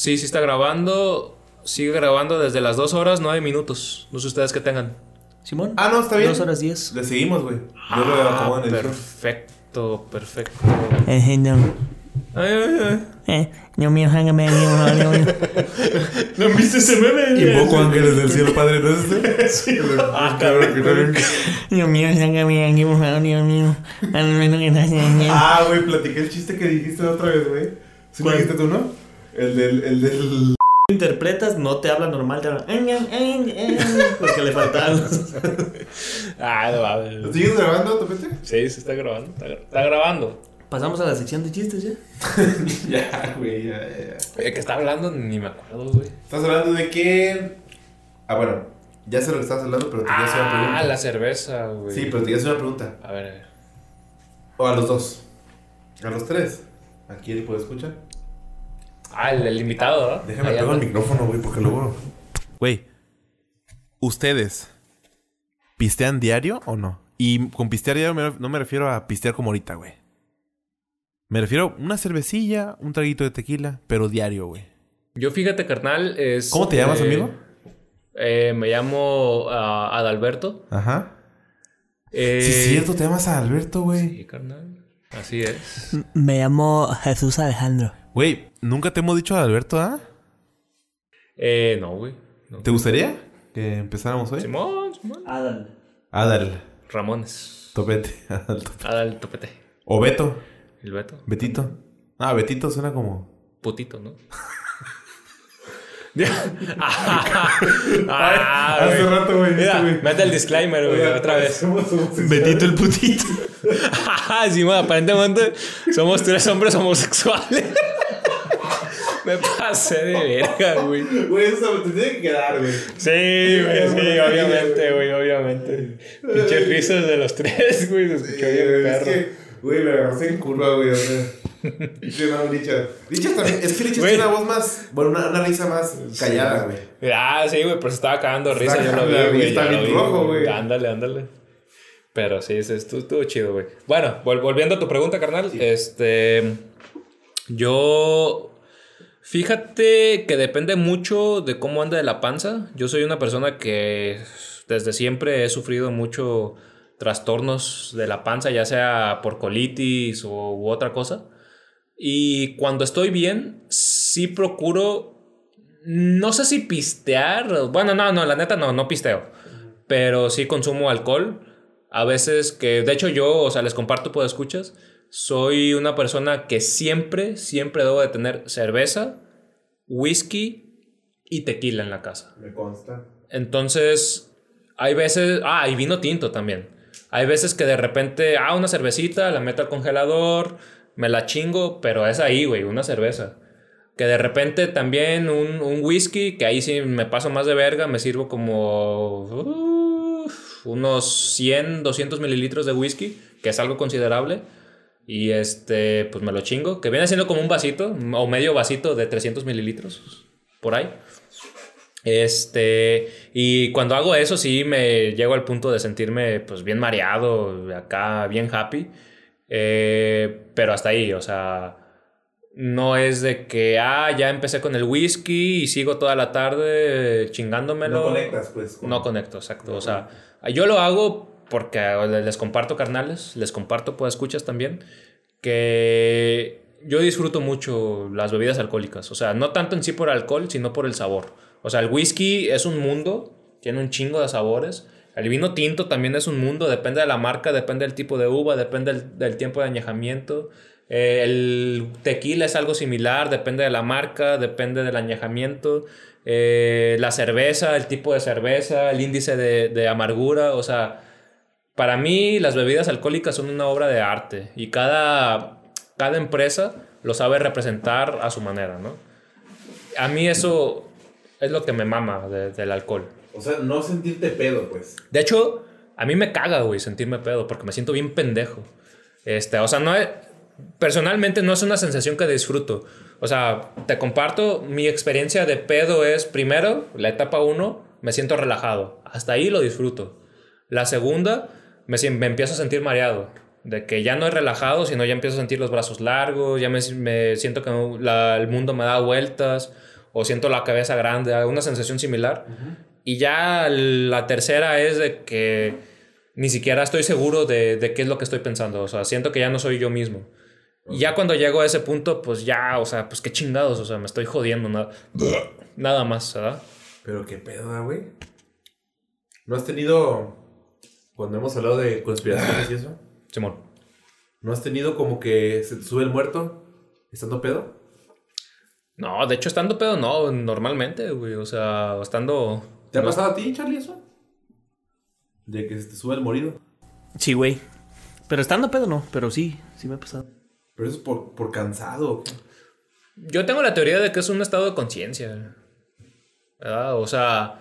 Sí, sí está grabando. Sigue grabando desde las 2 horas 9 minutos. No sé ustedes qué tengan. Simón. Ah, no, está bien. Dos horas diez. Le seguimos, güey. Yo lo acomodo en el perfecto, perfecto. Eh, no. Ay, ay, ay. Eh, no me hágame, no, no, no. ¿No viste ese meme? Invoco ángeles del cielo, padre, ¿no es este? Sí. Ah, cabrón. Dios mío, hágame aquí, por favor, Dios mío. Que. Ah, güey, platiqué el chiste que dijiste la otra vez, güey. ¿Sí lo ¿Cuál? dijiste tú, no? El del, el del... interpretas, no te habla normal, te habla. Porque le faltaban. Ah, no mames. ¿Lo sigues grabando, Topete? Sí, se está grabando. Está, gra- está grabando. Pasamos a la sección de chistes ya. ya, güey, ya, ya. ¿De qué está hablando? Ni me acuerdo, güey. Estás hablando de que... Ah, bueno, ya sé lo que estás hablando, pero te quería hacer una Ah, pregunta. la cerveza, güey. Sí, pero te quería hacer una pregunta. A ver, a ver. O a los dos. A los tres. ¿A quién puede escuchar? Ah, el, el invitado, ¿verdad? Déjame pegar el micrófono, güey, porque luego... Güey, ¿ustedes pistean diario o no? Y con pistear diario no me refiero a pistear como ahorita, güey. Me refiero a una cervecilla, un traguito de tequila, pero diario, güey. Yo fíjate, carnal, es... ¿Cómo te llamas, eh, amigo? eh, me llamo ah, Adalberto. Ajá. Eh, Sí, es cierto, te llamas a Alberto, güey. Sí, carnal. Así es. Me llamo Jesús Alejandro. Güey, nunca te hemos dicho a Alberto, ¿ah? Eh, no, güey. No. ¿Te gustaría que empezáramos hoy? Simón, Simón. Adal. Adal. Ramones. Topete. Adal Topete. Adal Topete. O Beto. El Beto. Betito. Ah, Betito suena como... Putito, ¿no? ah, Hace güey. rato, güey. Mira, este, mete el disclaimer, güey, otra vez. Betito el putito. sí, bueno, aparentemente somos tres hombres homosexuales. Me pasé de verga, güey. Güey, eso te tiene que quedar, güey. Sí, güey, sí, obviamente, güey, obviamente. Pinches risas de los tres, güey, se escuchó bien es perro. güey, me agarraste en curva, güey. O sea, sí, no, Licha. Licha también. Es que Licha tiene una voz más. Bueno, una, una risa más callada, güey. Ah, sí, güey, pero se estaba cagando risa, Está yo lo vi, güey. está bien rojo, güey. Ándale, ándale. Pero sí, sí, estuvo, chido, güey. Bueno, vol- volviendo a tu pregunta, carnal. Este. Yo. Fíjate que depende mucho de cómo anda de la panza. Yo soy una persona que desde siempre he sufrido mucho trastornos de la panza, ya sea por colitis o u otra cosa. Y cuando estoy bien, sí procuro no sé si pistear. Bueno, no, no, la neta no, no pisteo. Pero sí consumo alcohol. A veces que, de hecho yo, o sea, les comparto por escuchas. Soy una persona que siempre, siempre debo de tener cerveza, whisky y tequila en la casa. Me consta. Entonces, hay veces. Ah, y vino tinto también. Hay veces que de repente, ah, una cervecita, la meto al congelador, me la chingo, pero es ahí, güey, una cerveza. Que de repente también un, un whisky, que ahí sí me paso más de verga, me sirvo como unos 100, 200 mililitros de whisky, que es algo considerable. Y este, pues me lo chingo, que viene siendo como un vasito, o medio vasito de 300 mililitros, por ahí. Este, y cuando hago eso, sí me llego al punto de sentirme pues bien mareado, acá bien happy. Eh, pero hasta ahí, o sea, no es de que, ah, ya empecé con el whisky y sigo toda la tarde chingándomelo. No conectas, pues. con- No conecto, exacto. O sea, yo lo hago porque les comparto carnales, les comparto pues escuchas también, que yo disfruto mucho las bebidas alcohólicas. O sea, no tanto en sí por alcohol, sino por el sabor. O sea, el whisky es un mundo, tiene un chingo de sabores. El vino tinto también es un mundo, depende de la marca, depende del tipo de uva, depende del, tiempo de añejamiento. Eh, el tequila es algo similar, depende de la marca, depende del añejamiento. Eh, la cerveza, el tipo de cerveza, el índice de, de amargura, o sea, para mí las bebidas alcohólicas son una obra de arte y cada, cada empresa lo sabe representar a su manera, ¿no? A mí eso es lo que me mama de- del alcohol. O sea, no sentirte pedo, pues. De hecho, a mí me caga, güey, sentirme pedo porque me siento bien pendejo. Este, o sea, no es, personalmente no es una sensación que disfruto. O sea, te comparto, mi experiencia de pedo es, primero, la etapa 1, me siento relajado. Hasta ahí lo disfruto. La segunda, me, me empiezo a sentir mareado. De que ya no es relajado, sino ya empiezo a sentir los brazos largos, ya me, me siento que la- el mundo me da vueltas, o siento la cabeza grande, una sensación similar. Y ya la tercera es de que ni siquiera estoy seguro de, de qué es lo que estoy pensando. O sea, siento que ya no soy yo mismo. Y ya cuando llego a ese punto, pues ya, o sea, pues qué chingados, o sea, me estoy jodiendo, nada, nada más, ¿verdad? Pero qué pedo, güey. ¿No has tenido, cuando hemos hablado de conspiraciones y eso, Simón. ¿no has tenido como que se te sube el muerto estando pedo? No, de hecho, estando pedo, no, normalmente, güey, o sea, estando... ¿Te ha no- pasado a ti, Charlie, eso? De que se te sube el morido. Sí, güey. Pero estando pedo no, pero sí, sí me ha pasado. Pero eso es por, por cansado. Yo tengo la teoría de que es un estado de conciencia. ¿Verdad? O sea,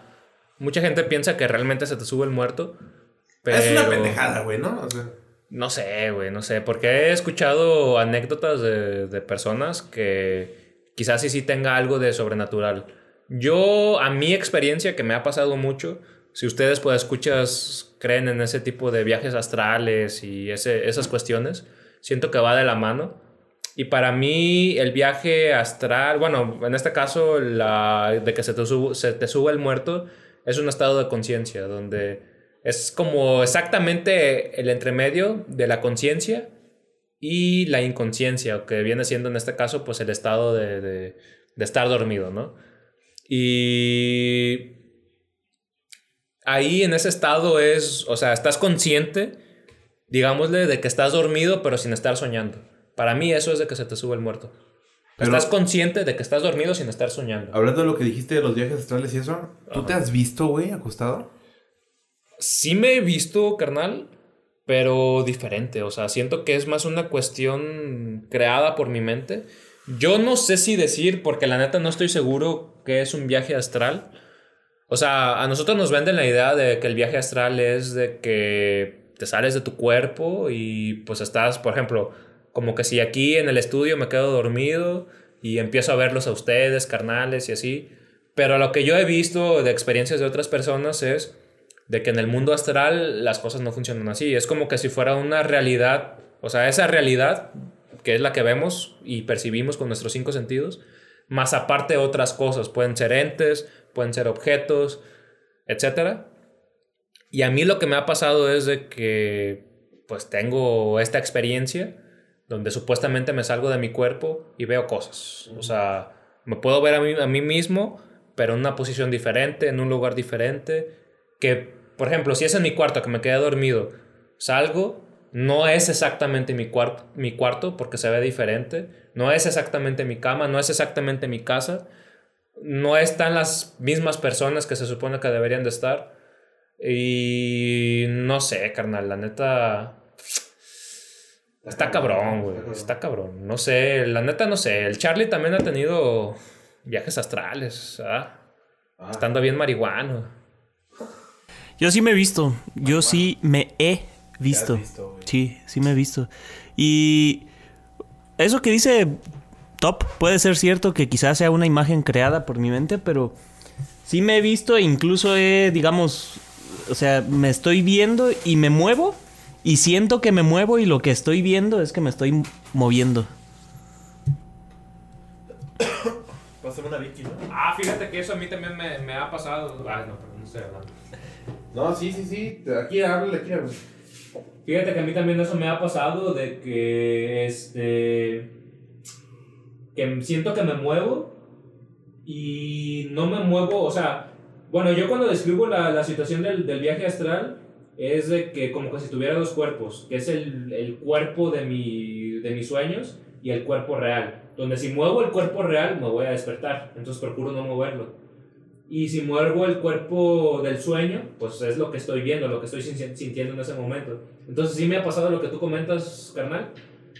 mucha gente piensa que realmente se te sube el muerto. Pero... Es una pendejada, güey, ¿no? O sea, No sé, güey, no sé. Porque he escuchado anécdotas de, de personas que quizás sí sí tenga algo de sobrenatural. Yo, a mi experiencia, que me ha pasado mucho, si ustedes, pues, escuchas, creen en ese tipo de viajes astrales y ese, esas cuestiones, siento que va de la mano. Y para mí, el viaje astral, bueno, en este caso, la, de que se te, subo- se te sube el muerto, es un estado de conciencia, donde es como exactamente el entremedio de la conciencia y la inconsciencia, que viene siendo en este caso, pues el estado de, de- de estar dormido, ¿no? Y ahí en ese estado es, o sea, estás consciente, digámosle, de que estás dormido, pero sin estar soñando. Para mí eso es de que se te sube el muerto. Pero- estás consciente de que estás dormido sin estar soñando. hablando de lo que dijiste de los viajes astrales y eso, ¿tú te has visto, güey, acostado? Sí me he visto, carnal, pero diferente. O sea, siento que es más una cuestión creada por mi mente. Yo no sé si decir, porque la neta no estoy seguro que es un viaje astral. O sea, a nosotros nos venden la idea de que el viaje astral es de que te sales de tu cuerpo y pues estás, por ejemplo, como que si aquí en el estudio me quedo dormido y empiezo a verlos a ustedes, carnales y así. Pero lo que yo he visto de experiencias de otras personas es de que en el mundo astral las cosas no funcionan así. Es como que si fuera una realidad, o sea, esa realidad que es la que vemos y percibimos con nuestros cinco sentidos, más aparte otras cosas, pueden ser entes, pueden ser objetos, etc. Y a mí lo que me ha pasado es de que pues tengo esta experiencia donde supuestamente me salgo de mi cuerpo y veo cosas. O sea, me puedo ver a mí, a mí mismo, pero en una posición diferente, en un lugar diferente, que, por ejemplo, si es en mi cuarto que me quedé dormido, salgo, no es exactamente mi, cuarto mi cuarto porque se ve diferente, no es exactamente mi cama, no es exactamente mi casa, no están las mismas personas que se supone que deberían de estar. Y no sé, carnal, la neta... Está cabrón, güey. Está cabrón. No sé, la neta no sé. El Charlie también ha tenido viajes astrales, ¿ah? Estando bien marihuano. Yo sí me he visto. Yo sí me he visto. sí, sí me he visto. Y eso que dice Top puede ser cierto que quizás sea una imagen creada por mi mente, pero sí me he visto e incluso he, digamos, o sea, me estoy viendo y me muevo y siento que me muevo y lo que estoy viendo es que me estoy moviendo. Pásame una Vicky, ¿no? Ah, fíjate que eso a mí también me, ha pasado. Ah, no, pero no estoy hablando. No, sí, sí, sí. Aquí háblale, aquí háblale. Fíjate que a mí también eso me ha pasado de que este que siento que me muevo y no me muevo, o sea, bueno, yo cuando describo la, la situación del, del viaje astral es de que como que si tuviera dos cuerpos, que es el, el cuerpo de, mi, de mis sueños y el cuerpo real, donde si muevo el cuerpo real me voy a despertar, entonces procuro no moverlo. Y si muevo el cuerpo del sueño, pues es lo que estoy viendo, lo que estoy sin- sintiendo en ese momento. Entonces sí me ha pasado lo que tú comentas, carnal,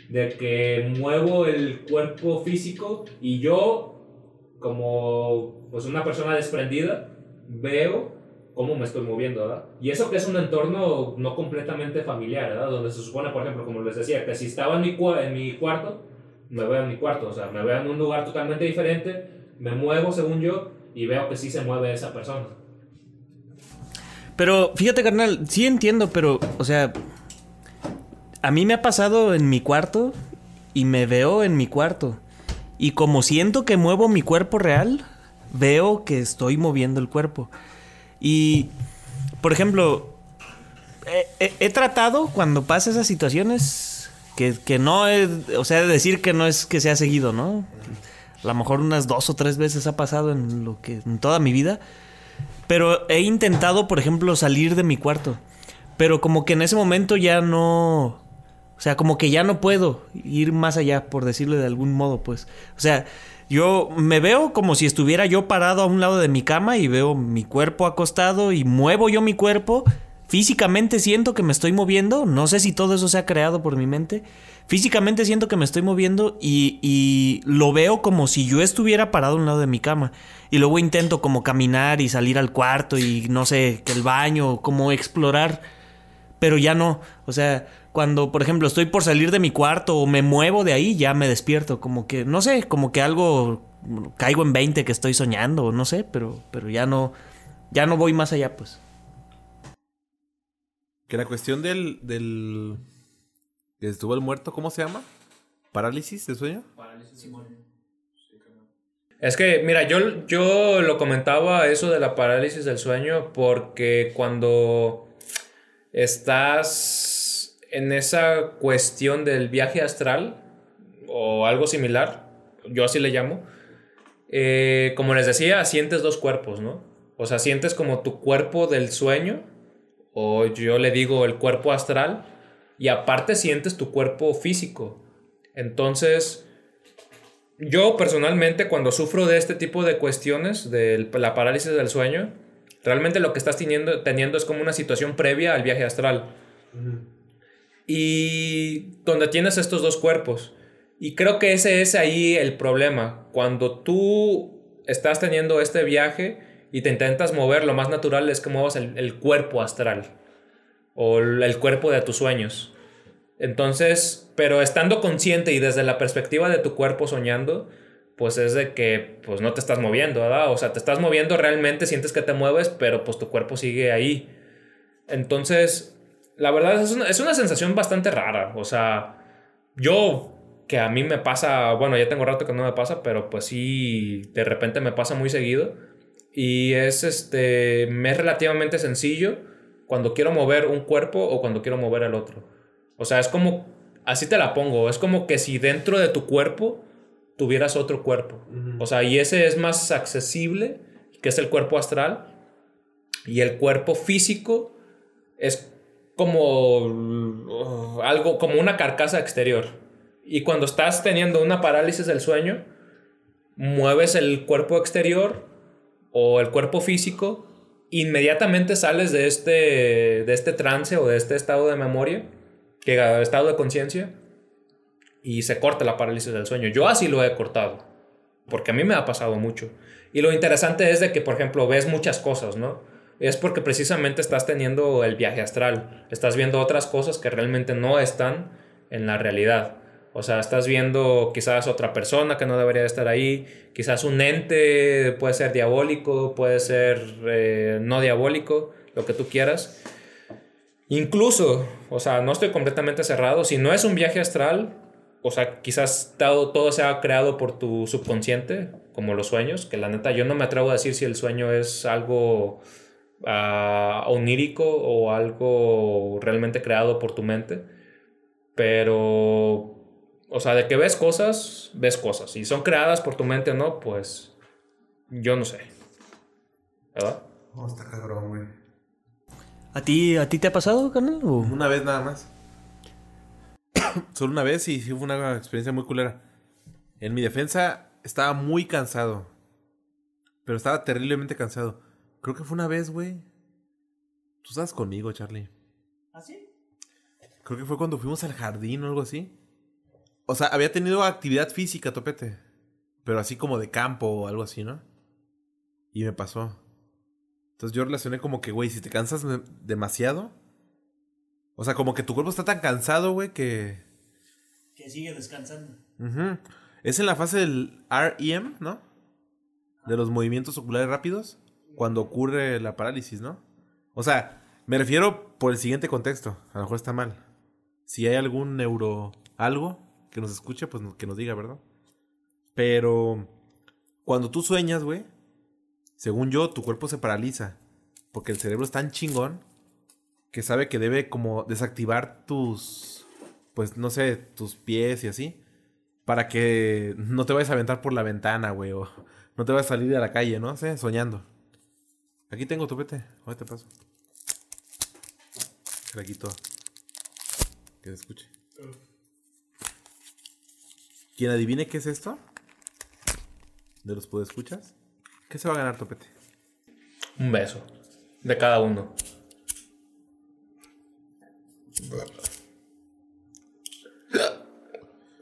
de que muevo el cuerpo físico y yo, como pues una persona desprendida, veo cómo me estoy moviendo, ¿verdad? Y eso que es un entorno no completamente familiar, ¿verdad? Donde se supone, por ejemplo, como les decía, que si estaba en mi, en mi cuarto, me veo en mi cuarto, o sea, me veo en un lugar totalmente diferente, me muevo según yo y veo que sí se mueve esa persona. Pero fíjate, carnal, sí entiendo, pero, o sea, a mí me ha pasado en mi cuarto y me veo en mi cuarto. Y como siento que muevo mi cuerpo real, veo que estoy moviendo el cuerpo. Y, por ejemplo, he, tratado cuando pasa esas situaciones que, que no es, o sea, decir que no es que sea seguido, ¿no? A lo mejor unas dos o tres veces ha pasado en lo que en toda mi vida. Pero he intentado, por ejemplo, salir de mi cuarto. Pero como que en ese momento ya no. O sea, como que ya no puedo ir más allá, por decirlo de algún modo, pues. O sea, yo me veo como si estuviera yo parado a un lado de mi cama y veo mi cuerpo acostado y muevo yo mi cuerpo. Físicamente siento que me estoy moviendo. No sé si todo eso se ha creado por mi mente. Físicamente siento que me estoy moviendo y, y lo veo como si yo estuviera parado a un lado de mi cama. Y luego intento como caminar y salir al cuarto y no sé, que el baño, como explorar. Pero ya no. O sea, cuando, por ejemplo, estoy por salir de mi cuarto o me muevo de ahí, ya me despierto. Como que, no sé, como que algo caigo en 20 que estoy soñando, no sé, pero, pero ya no, ya no voy más allá, pues. Que la cuestión del. del. que estuvo el muerto, ¿cómo se llama? ¿Parálisis de sueño? Es que, mira, yo, yo lo comentaba eso de la parálisis del sueño porque cuando estás en esa cuestión del viaje astral o algo similar, yo así le llamo, eh, como les decía, sientes dos cuerpos, ¿no? O sea, sientes como tu cuerpo del sueño, o yo le digo el cuerpo astral, y aparte sientes tu cuerpo físico. Entonces, yo personalmente cuando sufro de este tipo de cuestiones, de la parálisis del sueño, realmente lo que estás teniendo, teniendo es como una situación previa al viaje astral. Y donde tienes estos dos cuerpos. Y creo que ese es ahí el problema. Cuando tú estás teniendo este viaje y te intentas mover, lo más natural es que muevas el, el cuerpo astral. O el, cuerpo de tus sueños. Entonces, pero estando consciente y desde la perspectiva de tu cuerpo soñando, pues es de que pues no te estás moviendo, ¿verdad? O sea, te estás moviendo realmente, sientes que te mueves, pero pues tu cuerpo sigue ahí. Entonces, la verdad es una, es una sensación bastante rara. O sea, yo que a mí me pasa, bueno, ya tengo rato que no me pasa, pero pues sí, de repente me pasa muy seguido. Y es este, me es relativamente sencillo cuando quiero mover un cuerpo o cuando quiero mover el otro. O sea, es como, así te la pongo, es como que si dentro de tu cuerpo tuvieras otro cuerpo. O sea, y ese es más accesible, que es el cuerpo astral. Y el cuerpo físico es como uh, algo, como una carcasa exterior. Y cuando estás teniendo una parálisis del sueño, mueves el cuerpo exterior o el cuerpo físico, inmediatamente sales de este, de este trance o de este estado de memoria, que estado de conciencia, y se corta la parálisis del sueño. Yo así lo he cortado, porque a mí me ha pasado mucho. Y lo interesante es de que, por ejemplo, ves muchas cosas, ¿no? Es porque precisamente estás teniendo el viaje astral, estás viendo otras cosas que realmente no están en la realidad. O sea, estás viendo quizás otra persona que no debería estar ahí, quizás un ente, puede ser diabólico, puede ser eh, no diabólico, lo que tú quieras. Incluso, o sea, no estoy completamente cerrado, si no es un viaje astral, o sea, quizás todo, todo sea creado por tu subconsciente, como los sueños, que la neta yo no me atrevo a decir si el sueño es algo uh, onírico o algo realmente creado por tu mente, pero o sea, de que ves cosas, ves cosas. Si son creadas por tu mente o no, pues yo no sé. ¿Verdad? Oh, está cabrón, güey. ¿A ti, ¿A ti te ha pasado, carnal? o? Una vez nada más. Solo una vez y sí fue una experiencia muy culera. En mi defensa estaba muy cansado. Pero estaba terriblemente cansado. Creo que fue una vez, güey. Tú estabas conmigo, Charlie. ¿Ah, sí? Creo que fue cuando fuimos al jardín o algo así. O sea, había tenido actividad física, topete. Pero así como de campo o algo así, ¿no? Y me pasó. Entonces yo relacioné como que, güey, si te cansas demasiado. O sea, como que tu cuerpo está tan cansado, güey, que. Que sigue descansando. Ujú. Es en la fase del REM, ¿no? De los movimientos oculares rápidos. Cuando ocurre la parálisis, ¿no? O sea, me refiero por el siguiente contexto. A lo mejor está mal. Si hay algún neuro algo que nos escuche, pues que nos diga, ¿verdad? Pero cuando tú sueñas, güey, según yo, tu cuerpo se paraliza. Porque el cerebro es tan chingón que sabe que debe como desactivar tus, pues no sé, tus pies y así. Para que no te vayas a aventar por la ventana, güey. O no te vayas a salir a la calle, ¿no? sé, soñando. Aquí tengo tu pete. Ahora te paso. Se la quito. Que se escuche. Quien adivine qué es esto, de los escuchas, ¿qué se va a ganar, Topete? Un beso. De cada uno.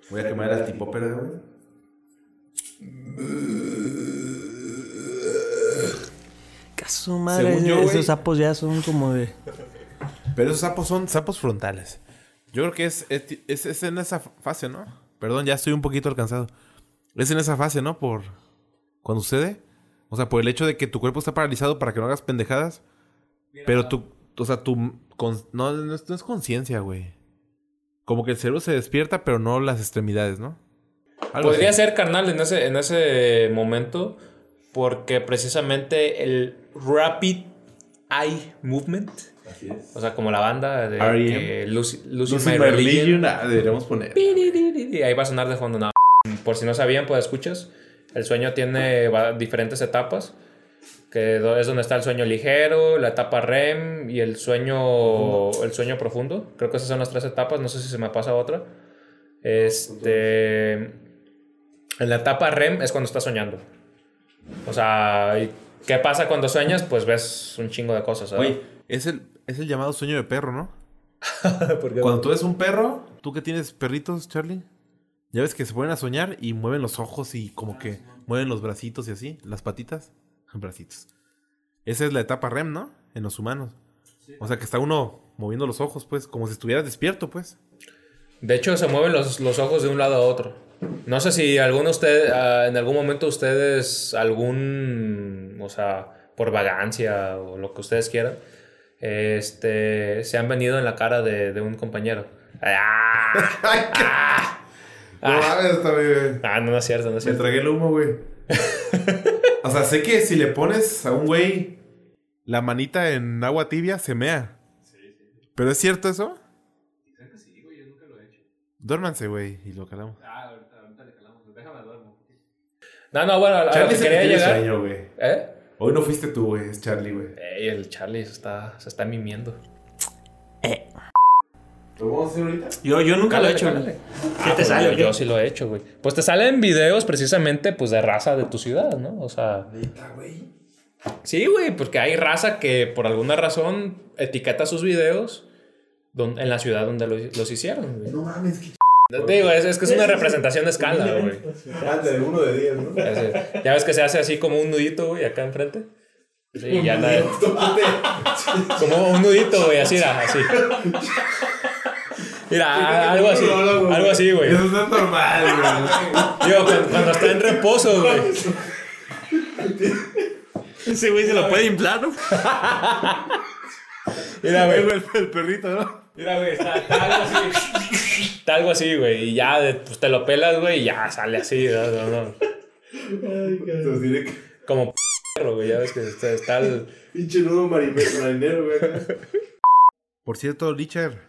Voy a quemar al tipo pero güey. Caso madre, Según yo, esos güey. sapos ya son como de. Pero esos sapos son sapos frontales. Yo creo que es, es, es- es en esa fase, ¿no? Perdón, ya estoy un poquito alcanzado. Es en esa fase, ¿no? Por cuando sucede. O sea, por el hecho de que tu cuerpo está paralizado para que no hagas pendejadas. Pero tu, o sea, tu... con- no, no es, no es conciencia, güey. Como que el cerebro se despierta, pero no las extremidades, ¿no? Algo Podría así. ser carnal en ese, en ese momento. Porque precisamente el Rapid Eye Movement. Así es. O sea, como la banda de R.E.M.. que Lucy, Lucy Lucy My Religion. Religion, ah, deberíamos poner. Y ahí va a sonar de fondo. No. Por si no sabían, pues escuchas. El sueño tiene diferentes etapas. Que es donde está el sueño ligero, la etapa REM y el sueño, el sueño profundo. Creo que esas son las tres etapas. No sé si se me pasa otra. Este. En la etapa REM es cuando estás soñando. O sea, ¿y ¿qué pasa cuando sueñas? Pues ves un chingo de cosas. ¿sabes? Oye, es el, es el llamado sueño de perro, ¿no? Porque- Cuando tú ves un perro, tú que tienes perritos, Charlie, ya ves que se ponen a soñar y mueven los ojos y como que mueven los bracitos y así, las patitas, bracitos. Esa es la etapa REM, ¿no? En los humanos. O sea que está uno moviendo los ojos, pues, como si estuvieras despierto, pues. De hecho, se mueven los, los ojos de un lado a otro. No sé si alguno usted, ah, en algún momento ustedes, algún, o sea, por vagancia o lo que ustedes quieran, este, se han venido en la cara de, de un compañero. ¡Ah! No mames, me, Ah, no, no es cierto, no es me cierto. tragué el humo, güey. o sea, sé que si le pones a un güey la manita en agua tibia, se mea. ¿Pero es cierto eso? Creo que sí, güey, yo nunca lo he hecho. Duérmanse, güey, y lo calamos. Ah, ahorita, ahorita le calamos, déjame duermo. No, no, bueno, a lo Charlie que quería llegar. sueño, güey. ¿Eh? Hoy no fuiste tú, güey, es Charlie, güey. Ey, el Charlie se está, se está mimiendo. ¿Lo vamos a hacer ahorita? Yo, yo nunca lo he hecho. Cálale, cálale. ¿Qué te pues sale, Yo, qué? sí lo he hecho, güey. Pues te salen videos precisamente pues de raza de tu ciudad, ¿no? O sea, Neta, güey. sí, güey, porque hay raza que por alguna razón etiqueta sus videos don- en la ciudad donde los, los hicieron, güey. No mames, que Te Digo, es, es que es una representación de escala, güey. De uno de 10, ¿no? Ya ves que se hace así como un nudito, güey, acá enfrente. Sí, ya anda. Como un nudito, güey, así, era, así. Mira, algo así. Algo así, güey. Eso no es normal, güey. Digo, cuando, cuando está en reposo, güey. Ese güey se lo puede inflar, ¿no? Mira, güey. El, el perrito, ¿no? Mira, güey, está, está algo así. Algo así, güey. Y ya pues, te lo pelas, güey, y ya sale así. No, no, no. Entonces diré que Como perro, güey. Ya ves que está, está el. pinche nudo marinero, güey. Por cierto, Licher,